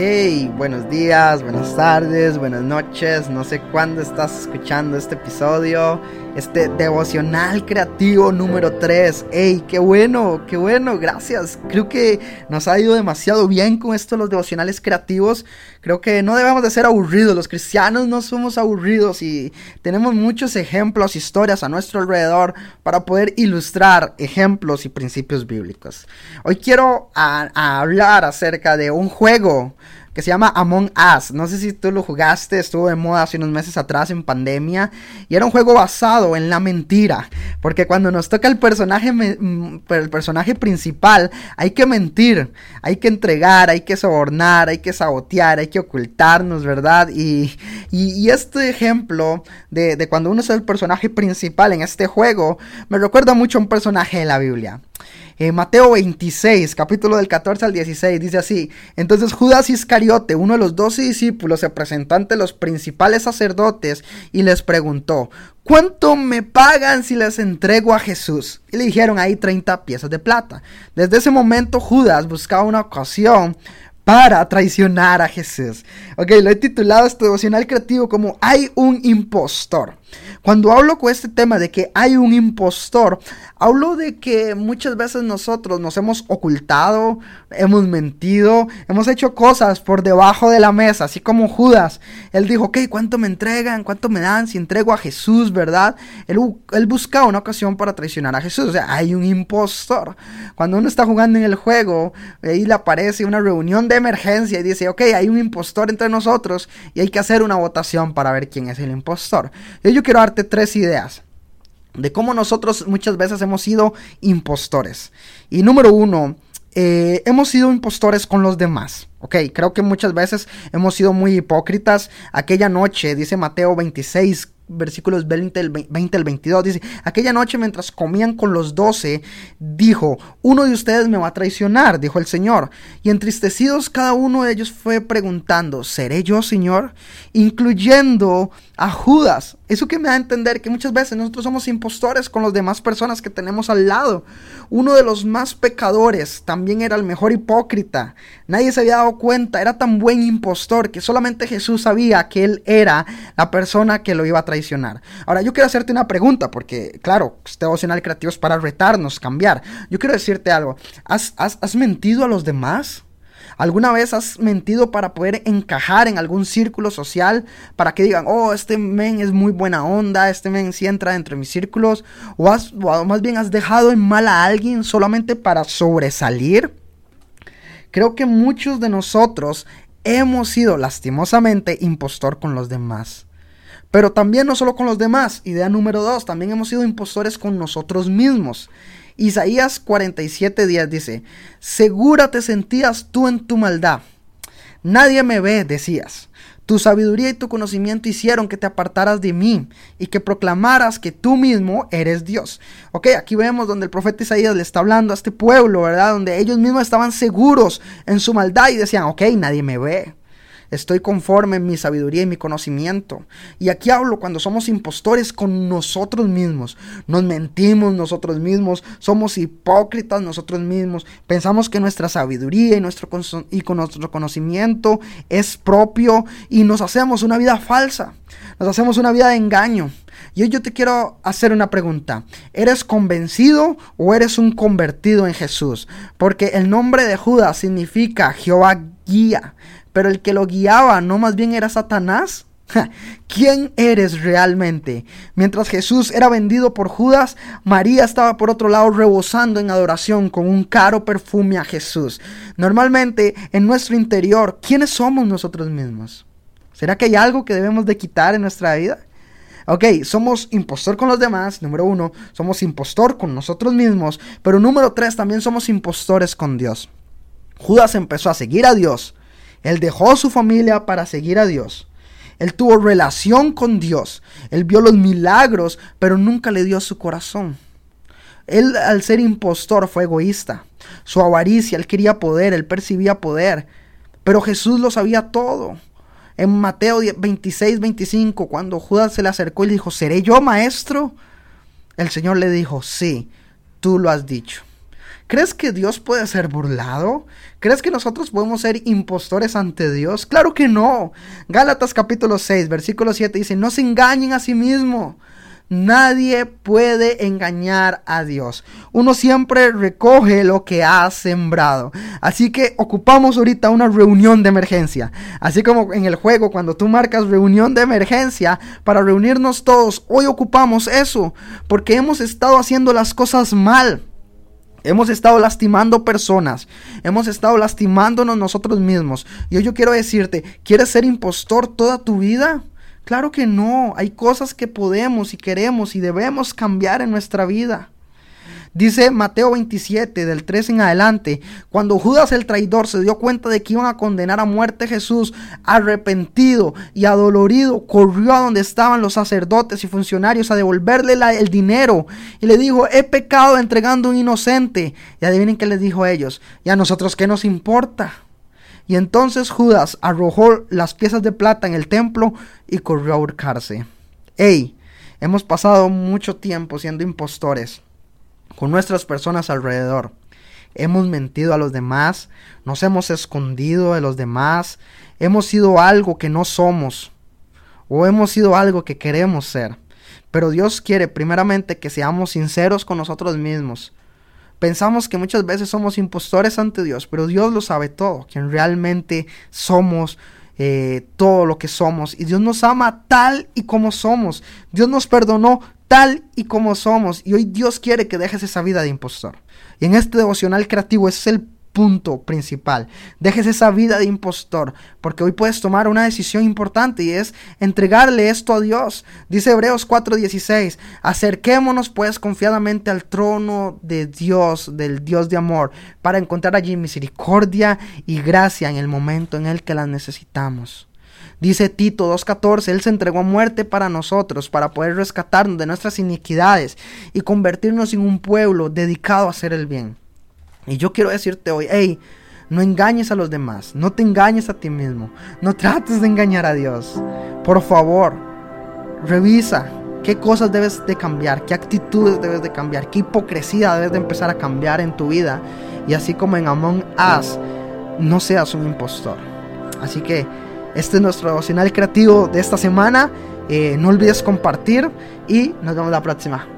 Hey, buenos días, buenas tardes, buenas noches. No sé cuándo estás escuchando este episodio, este devocional creativo número 3. Hey, qué bueno, qué bueno, gracias. Creo que nos ha ido demasiado bien con esto los devocionales creativos. Creo que no debemos de ser aburridos. Los cristianos no somos aburridos y tenemos muchos ejemplos, historias a nuestro alrededor para poder ilustrar ejemplos y principios bíblicos. Hoy quiero hablar acerca de un juego que se llama Among Us. No sé si tú lo jugaste, estuvo de moda hace unos meses atrás en pandemia. Y era un juego basado en la mentira. Porque cuando nos toca el personaje, mm, el personaje principal, hay que mentir, hay que entregar, hay que sobornar, hay que sabotear, hay que ocultarnos, ¿verdad? Y, este ejemplo de, de cuando uno es el personaje principal en este juego, me recuerda mucho a un personaje de la Biblia. En Mateo 26, capítulo del 14 al 16, dice así, entonces Judas Iscariote, uno de los doce discípulos, se presentó ante los principales sacerdotes y les preguntó, ¿cuánto me pagan si les entrego a Jesús? Y le dijeron ahí 30 piezas de plata. Desde ese momento Judas buscaba una ocasión para traicionar a Jesús. Ok, lo he titulado este devocional creativo como Hay un impostor. Cuando hablo con este tema de que hay un impostor, hablo de que muchas veces nosotros nos hemos ocultado, hemos mentido, hemos hecho cosas por debajo de la mesa, así como Judas. Él dijo, ok, ¿cuánto me entregan? ¿Cuánto me dan si entrego a Jesús, verdad? Él, él buscaba una ocasión para traicionar a Jesús. O sea, hay un impostor. Cuando uno está jugando en el juego, ahí le aparece una reunión de emergencia y dice, ok, hay un impostor entre nosotros y hay que hacer una votación para ver quién es el impostor. yo quiero darte tres ideas de cómo nosotros muchas veces hemos sido impostores. Y número uno, eh, hemos sido impostores con los demás. Ok, creo que muchas veces hemos sido muy hipócritas. Aquella noche, dice Mateo 26, versículos 20 al 22, dice, aquella noche mientras comían con los doce, dijo, uno de ustedes me va a traicionar, dijo el Señor. Y entristecidos cada uno de ellos fue preguntando, ¿seré yo, Señor? Incluyendo a Judas. Eso que me da a entender que muchas veces nosotros somos impostores con las demás personas que tenemos al lado. Uno de los más pecadores también era el mejor hipócrita. Nadie se había dado cuenta, era tan buen impostor que solamente Jesús sabía que él era la persona que lo iba a traicionar Ahora, yo quiero hacerte una pregunta, porque, claro, este devocional creativo es para retarnos, cambiar. Yo quiero decirte algo. ¿Has, has, mentido a los demás? ¿Alguna vez has mentido para poder encajar en algún círculo social? Para que digan, oh, este men es muy buena onda, este men sí entra dentro de mis círculos. ¿O, has, más bien has dejado en mal a alguien solamente para sobresalir? Creo que muchos de nosotros hemos sido lastimosamente impostor con los demás. Pero también no solo con los demás. Idea número dos, también hemos sido impostores con nosotros mismos. Isaías 47 días dice, segura te sentías tú en tu maldad. Nadie me ve, decías. Tu sabiduría y tu conocimiento hicieron que te apartaras de mí y que proclamaras que tú mismo eres Dios. Ok, aquí vemos donde el profeta Isaías le está hablando a este pueblo, ¿verdad? Donde ellos mismos estaban seguros en su maldad y decían, ok, nadie me ve. Estoy conforme en mi sabiduría y mi conocimiento. Y aquí hablo cuando somos impostores con nosotros mismos. Nos mentimos nosotros mismos, somos hipócritas nosotros mismos. Pensamos que nuestra sabiduría y nuestro, y con nuestro conocimiento es propio y nos hacemos una vida falsa. Nos hacemos una vida de engaño. Y yo te quiero hacer una pregunta. ¿Eres convencido o eres un convertido en Jesús? Porque el nombre de Judas significa Jehová guía pero el que lo guiaba no más bien era Satanás. ¿Quién eres realmente? Mientras Jesús era vendido por Judas, María estaba por otro lado rebosando en adoración con un caro perfume a Jesús. Normalmente en nuestro interior, ¿quiénes somos nosotros mismos? ¿Será que hay algo que debemos de quitar en nuestra vida? Ok, somos impostor con los demás, número uno, somos impostor con nosotros mismos, pero número tres, también somos impostores con Dios. Judas empezó a seguir a Dios Él dejó su familia para seguir a Dios. Él tuvo relación con Dios. Él vio los milagros, pero nunca le dio su corazón. Él al ser impostor fue egoísta. Su avaricia, él quería poder, él percibía poder. Pero Jesús lo sabía todo. En Mateo 26, 25, cuando Judas se le acercó y le dijo, ¿seré yo maestro? El Señor le dijo, sí, tú lo has dicho. ¿Crees que Dios puede ser burlado? ¿Crees que nosotros podemos ser impostores ante Dios? Claro que no. Gálatas capítulo 6, versículo 7 dice, no se engañen a sí mismos. Nadie puede engañar a Dios. Uno siempre recoge lo que ha sembrado. Así que ocupamos ahorita una reunión de emergencia. Así como en el juego, cuando tú marcas reunión de emergencia para reunirnos todos, hoy ocupamos eso. Porque hemos estado haciendo las cosas mal. Hemos estado lastimando personas, hemos estado lastimándonos nosotros mismos. Y hoy yo quiero decirte, ¿quieres ser impostor toda tu vida? Claro que no, hay cosas que podemos y queremos y debemos cambiar en nuestra vida. Dice Mateo 27, del 3 en adelante, cuando Judas el traidor se dio cuenta de que iban a condenar a muerte a Jesús, arrepentido y adolorido, corrió a donde estaban los sacerdotes y funcionarios a devolverle el dinero y le dijo, he pecado entregando a un inocente. Y adivinen qué les dijo a ellos, y a nosotros qué nos importa. Y entonces Judas arrojó las piezas de plata en el templo y corrió a ahorcarse. ¡Ey! Hemos pasado mucho tiempo siendo impostores con nuestras personas alrededor. Hemos mentido a los demás, nos hemos escondido de los demás, hemos sido algo que no somos o hemos sido algo que queremos ser. Pero Dios quiere primeramente que seamos sinceros con nosotros mismos, Pensamos que muchas veces somos impostores ante Dios, pero Dios lo sabe todo, quien realmente somos eh, todo lo que somos. Y Dios nos ama tal y como somos. Dios nos perdonó tal y como somos. Y hoy Dios quiere que dejes esa vida de impostor. Y en este devocional creativo es el punto principal. Dejes esa vida de impostor, porque hoy puedes tomar una decisión importante y es entregarle esto a Dios. Dice Hebreos 4:16, acerquémonos pues confiadamente al trono de Dios, del Dios de amor, para encontrar allí misericordia y gracia en el momento en el que la necesitamos. Dice Tito 2.14, Él se entregó a muerte para nosotros, para poder rescatarnos de nuestras iniquidades y convertirnos en un pueblo dedicado a hacer el bien. Y yo quiero decirte hoy, hey, no engañes a los demás, no te engañes a ti mismo, no trates de engañar a Dios. Por favor, revisa qué cosas debes de cambiar, qué actitudes debes de cambiar, qué hipocresía debes de empezar a cambiar en tu vida. Y así como en Among Us, no seas un impostor. Así que este es nuestro devocional creativo de esta semana. Eh, no olvides compartir y nos vemos la próxima.